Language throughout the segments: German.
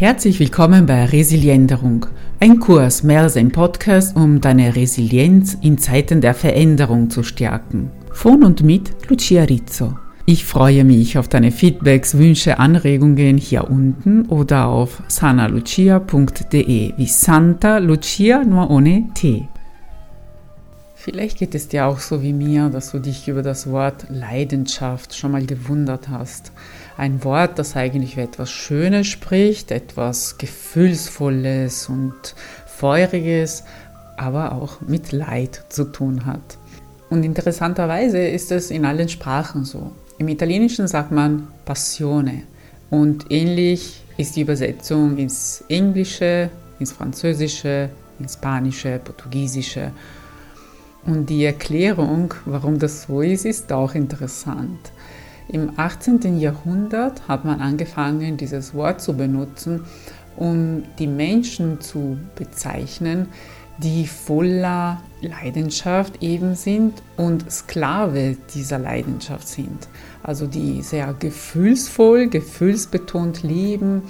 Herzlich willkommen bei Resilienderung, ein Kurs mehr als ein Podcast, um deine Resilienz in Zeiten der Veränderung zu stärken. Von und mit Lucia Rizzo. Ich freue mich auf deine Feedbacks, Wünsche, Anregungen hier unten oder auf sanalucia.de wie Santa Lucia nur ohne T. Vielleicht geht es dir auch so wie mir, dass du dich über das Wort Leidenschaft schon mal gewundert hast. Ein Wort, das eigentlich für etwas Schönes spricht, etwas Gefühlsvolles und Feuriges, aber auch mit Leid zu tun hat. Und interessanterweise ist es in allen Sprachen so. Im Italienischen sagt man Passione und ähnlich ist die Übersetzung ins Englische, ins Französische, ins Spanische, Portugiesische und die Erklärung, warum das so ist, ist auch interessant. Im 18. Jahrhundert hat man angefangen, dieses Wort zu benutzen, um die Menschen zu bezeichnen, die voller Leidenschaft eben sind und Sklave dieser Leidenschaft sind. Also die sehr gefühlsvoll, gefühlsbetont leben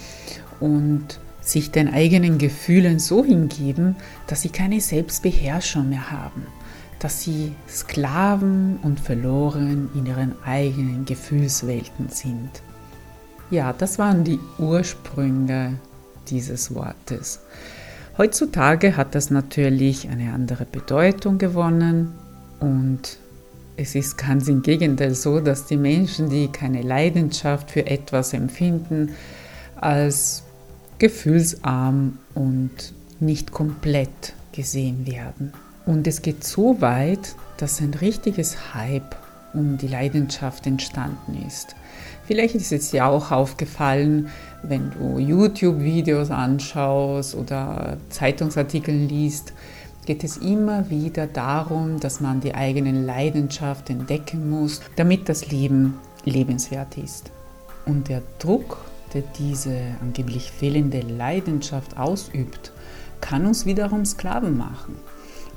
und sich den eigenen Gefühlen so hingeben, dass sie keine Selbstbeherrschung mehr haben dass sie Sklaven und verloren in ihren eigenen Gefühlswelten sind. Ja, das waren die Ursprünge dieses Wortes. Heutzutage hat das natürlich eine andere Bedeutung gewonnen und es ist ganz im Gegenteil so, dass die Menschen, die keine Leidenschaft für etwas empfinden, als gefühlsarm und nicht komplett gesehen werden. Und es geht so weit, dass ein richtiges Hype um die Leidenschaft entstanden ist. Vielleicht ist es dir auch aufgefallen, wenn du YouTube-Videos anschaust oder Zeitungsartikel liest, geht es immer wieder darum, dass man die eigenen Leidenschaft entdecken muss, damit das Leben lebenswert ist. Und der Druck, der diese angeblich fehlende Leidenschaft ausübt, kann uns wiederum Sklaven machen.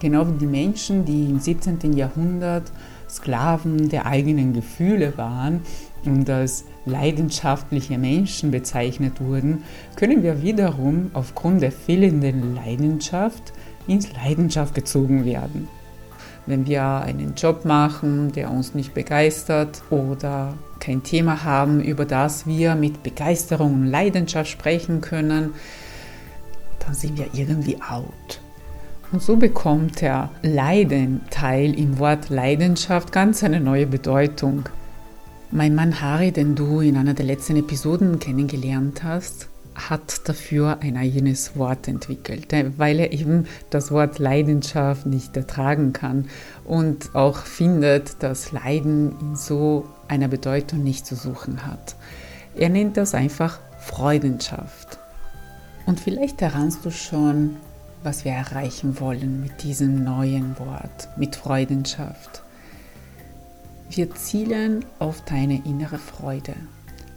Genau wie die Menschen, die im 17. Jahrhundert Sklaven der eigenen Gefühle waren und als leidenschaftliche Menschen bezeichnet wurden, können wir wiederum aufgrund der fehlenden Leidenschaft ins Leidenschaft gezogen werden. Wenn wir einen Job machen, der uns nicht begeistert oder kein Thema haben, über das wir mit Begeisterung und Leidenschaft sprechen können, dann sind wir irgendwie out. Und so bekommt der Leiden-Teil im Wort Leidenschaft ganz eine neue Bedeutung. Mein Mann Harry, den du in einer der letzten Episoden kennengelernt hast, hat dafür ein eigenes Wort entwickelt, weil er eben das Wort Leidenschaft nicht ertragen kann und auch findet, dass Leiden in so einer Bedeutung nicht zu suchen hat. Er nennt das einfach Freudenschaft. Und vielleicht erahnst du schon, was wir erreichen wollen mit diesem neuen Wort, mit Freudenschaft. Wir zielen auf deine innere Freude,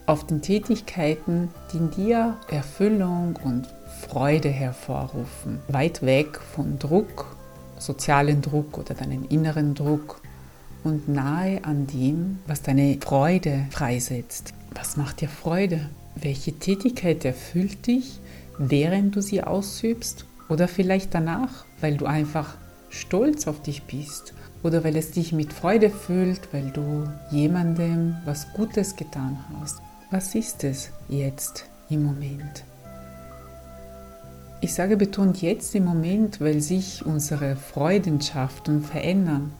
auf den Tätigkeiten, die in dir Erfüllung und Freude hervorrufen, weit weg von Druck, sozialen Druck oder deinen inneren Druck und nahe an dem, was deine Freude freisetzt. Was macht dir Freude? Welche Tätigkeit erfüllt dich, während du sie ausübst oder vielleicht danach, weil du einfach stolz auf dich bist oder weil es dich mit Freude füllt, weil du jemandem was Gutes getan hast. Was ist es jetzt im Moment? Ich sage betont jetzt im Moment, weil sich unsere Freudenschaften verändern.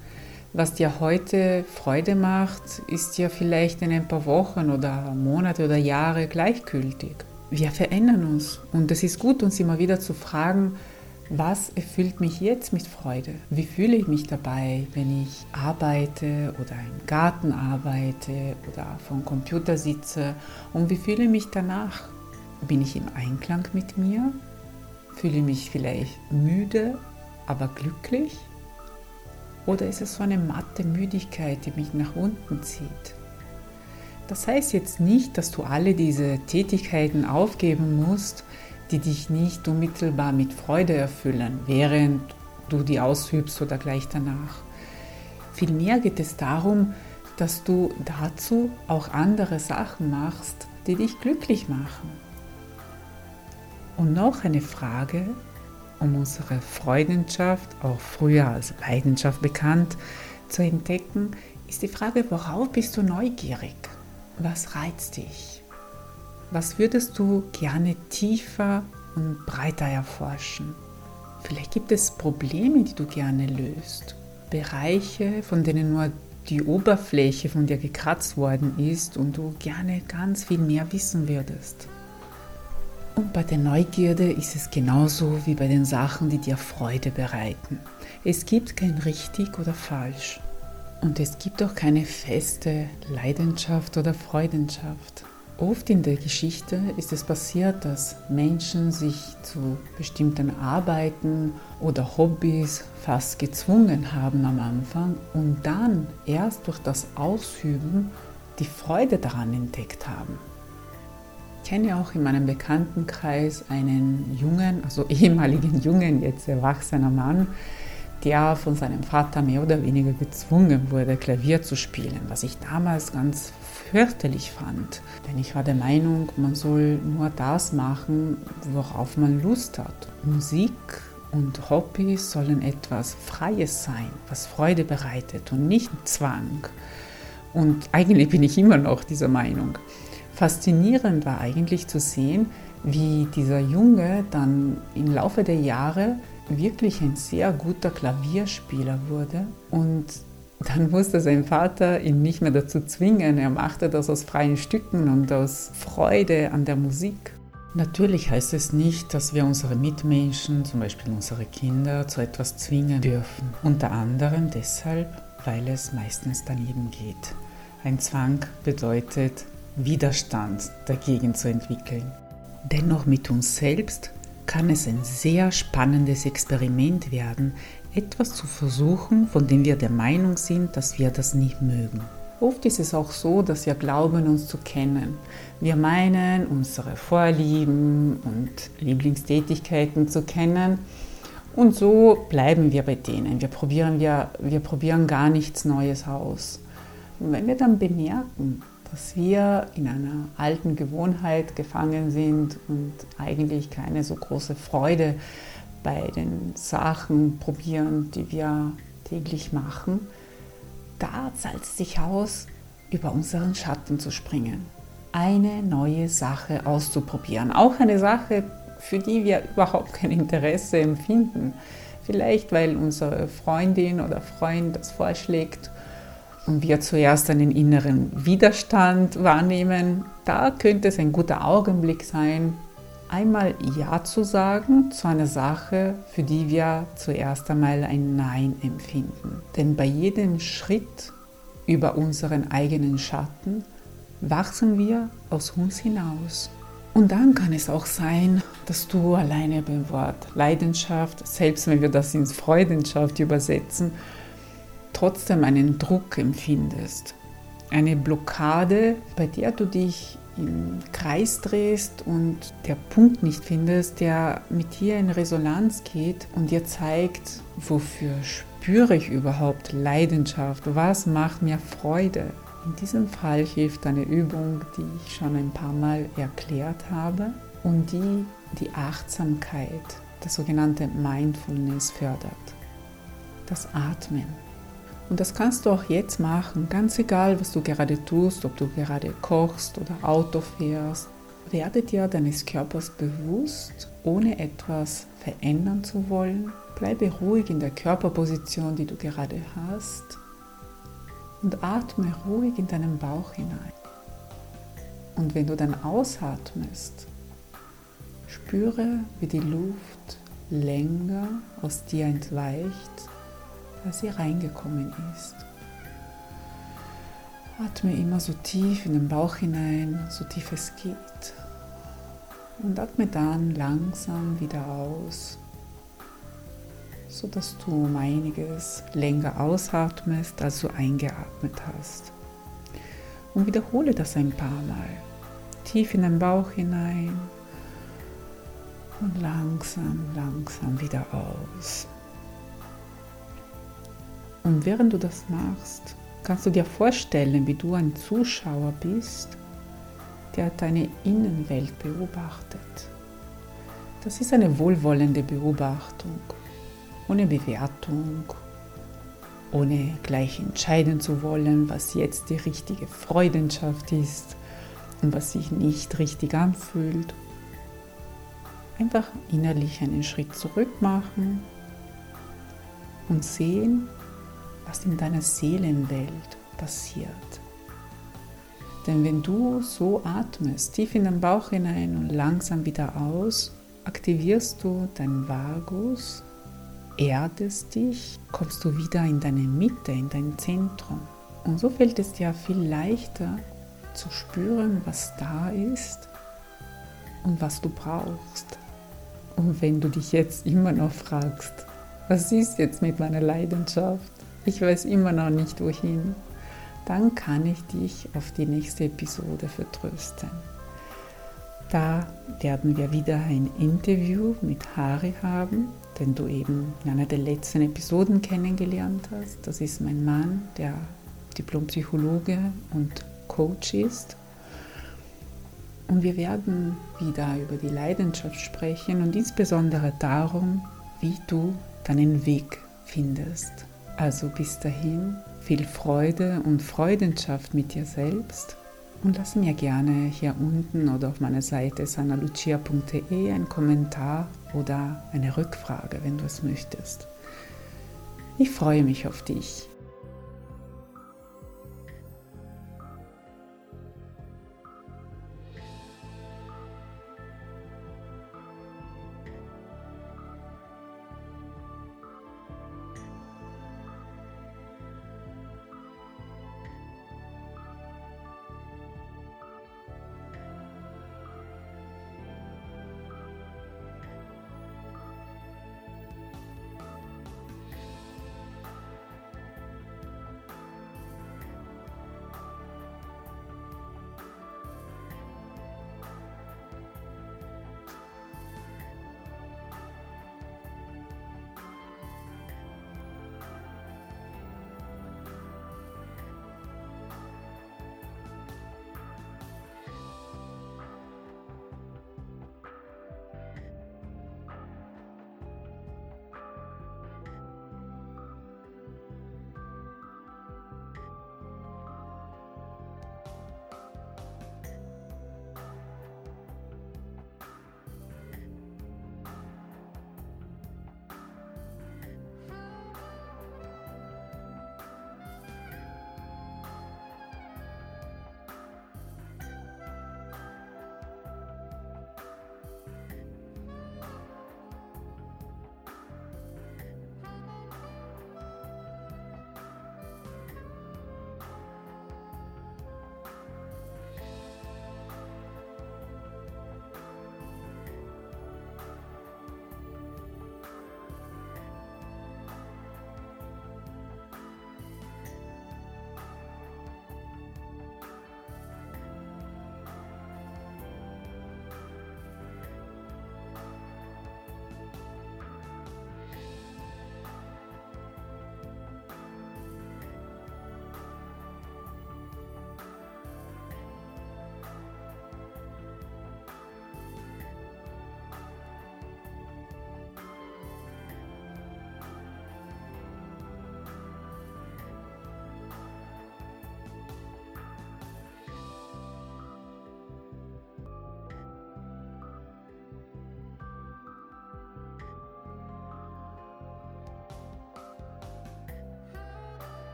Was dir heute Freude macht, ist dir vielleicht in ein paar Wochen oder Monate oder Jahre gleichgültig wir verändern uns. Und es ist gut, uns immer wieder zu fragen, was erfüllt mich jetzt mit Freude? Wie fühle ich mich dabei, wenn ich arbeite oder im Garten arbeite oder vom Computer sitze? Und wie fühle ich mich danach? Bin ich im Einklang mit mir? Fühle ich mich vielleicht müde, aber glücklich? Oder ist es so eine matte Müdigkeit, die mich nach unten zieht? Das heißt jetzt nicht, dass du alle diese Tätigkeiten aufgeben musst, die dich nicht unmittelbar mit Freude erfüllen, während du die ausübst oder gleich danach. Vielmehr geht es darum, dass du dazu auch andere Sachen machst, die dich glücklich machen. Und noch eine Frage, um unsere Freundschaft, auch früher als Leidenschaft bekannt, zu entdecken, ist die Frage, worauf bist du neugierig? Was reizt dich? Was würdest du gerne tiefer und breiter erforschen? Vielleicht gibt es Probleme, die du gerne löst. Bereiche, von denen nur die Oberfläche von dir gekratzt worden ist und du gerne ganz viel mehr wissen würdest. Und bei der Neugierde ist es genauso wie bei den Sachen, die dir Freude bereiten. Es gibt kein richtig oder falsch. Und es gibt auch keine feste Leidenschaft oder Freudenschaft. Oft in der Geschichte ist es passiert, dass Menschen sich zu bestimmten Arbeiten oder Hobbys fast gezwungen haben am Anfang und dann erst durch das Ausüben die Freude daran entdeckt haben. Ich kenne auch in meinem Bekanntenkreis einen jungen, also ehemaligen jungen, jetzt erwachsener Mann, der von seinem Vater mehr oder weniger gezwungen wurde, Klavier zu spielen, was ich damals ganz fürchterlich fand. Denn ich war der Meinung, man soll nur das machen, worauf man Lust hat. Musik und Hobbys sollen etwas Freies sein, was Freude bereitet und nicht Zwang. Und eigentlich bin ich immer noch dieser Meinung. Faszinierend war eigentlich zu sehen, wie dieser Junge dann im Laufe der Jahre wirklich ein sehr guter Klavierspieler wurde und dann musste sein Vater ihn nicht mehr dazu zwingen. Er machte das aus freien Stücken und aus Freude an der Musik. Natürlich heißt es nicht, dass wir unsere Mitmenschen, zum Beispiel unsere Kinder, zu etwas zwingen dürfen. Unter anderem deshalb, weil es meistens daneben geht. Ein Zwang bedeutet, Widerstand dagegen zu entwickeln. Dennoch mit uns selbst kann es ein sehr spannendes Experiment werden, etwas zu versuchen, von dem wir der Meinung sind, dass wir das nicht mögen. Oft ist es auch so, dass wir glauben, uns zu kennen. Wir meinen, unsere Vorlieben und Lieblingstätigkeiten zu kennen. Und so bleiben wir bei denen. Wir probieren, wir, wir probieren gar nichts Neues aus. Und wenn wir dann bemerken, dass wir in einer alten Gewohnheit gefangen sind und eigentlich keine so große Freude bei den Sachen probieren, die wir täglich machen, da zahlt es sich aus, über unseren Schatten zu springen. Eine neue Sache auszuprobieren. Auch eine Sache, für die wir überhaupt kein Interesse empfinden. Vielleicht, weil unsere Freundin oder Freund das vorschlägt und wir zuerst einen inneren Widerstand wahrnehmen. Da könnte es ein guter Augenblick sein, einmal Ja zu sagen zu einer Sache, für die wir zuerst einmal ein Nein empfinden. Denn bei jedem Schritt über unseren eigenen Schatten wachsen wir aus uns hinaus. Und dann kann es auch sein, dass du alleine beim Wort Leidenschaft, selbst wenn wir das ins Freudenschaft übersetzen, trotzdem einen Druck empfindest. Eine Blockade, bei der du dich im Kreis drehst und der Punkt nicht findest, der mit dir in Resonanz geht und dir zeigt, wofür spüre ich überhaupt Leidenschaft, was macht mir Freude. In diesem Fall hilft eine Übung, die ich schon ein paar Mal erklärt habe und die die Achtsamkeit, das sogenannte Mindfulness fördert. Das Atmen. Und das kannst du auch jetzt machen, ganz egal, was du gerade tust, ob du gerade kochst oder Auto fährst. Werde dir deines Körpers bewusst, ohne etwas verändern zu wollen. Bleibe ruhig in der Körperposition, die du gerade hast. Und atme ruhig in deinen Bauch hinein. Und wenn du dann ausatmest, spüre, wie die Luft länger aus dir entweicht als sie reingekommen ist. Atme immer so tief in den Bauch hinein, so tief es geht. Und atme dann langsam wieder aus, sodass du um einiges länger ausatmest, als du eingeatmet hast. Und wiederhole das ein paar Mal. Tief in den Bauch hinein und langsam, langsam wieder aus. Und während du das machst, kannst du dir vorstellen, wie du ein Zuschauer bist, der deine Innenwelt beobachtet. Das ist eine wohlwollende Beobachtung, ohne Bewertung, ohne gleich entscheiden zu wollen, was jetzt die richtige Freudenschaft ist und was sich nicht richtig anfühlt. Einfach innerlich einen Schritt zurück machen und sehen, was in deiner Seelenwelt passiert. Denn wenn du so atmest, tief in den Bauch hinein und langsam wieder aus, aktivierst du deinen Vagus, erdest dich, kommst du wieder in deine Mitte, in dein Zentrum. Und so fällt es dir viel leichter zu spüren, was da ist und was du brauchst. Und wenn du dich jetzt immer noch fragst, was ist jetzt mit meiner Leidenschaft? Ich weiß immer noch nicht wohin dann kann ich dich auf die nächste Episode vertrösten. Da werden wir wieder ein Interview mit Hari haben, den du eben in einer der letzten Episoden kennengelernt hast. Das ist mein Mann, der Diplompsychologe und Coach ist. Und wir werden wieder über die Leidenschaft sprechen und insbesondere darum, wie du deinen Weg findest. Also bis dahin viel Freude und Freudenschaft mit dir selbst und lass mir gerne hier unten oder auf meiner Seite sanalucia.de einen Kommentar oder eine Rückfrage, wenn du es möchtest. Ich freue mich auf dich.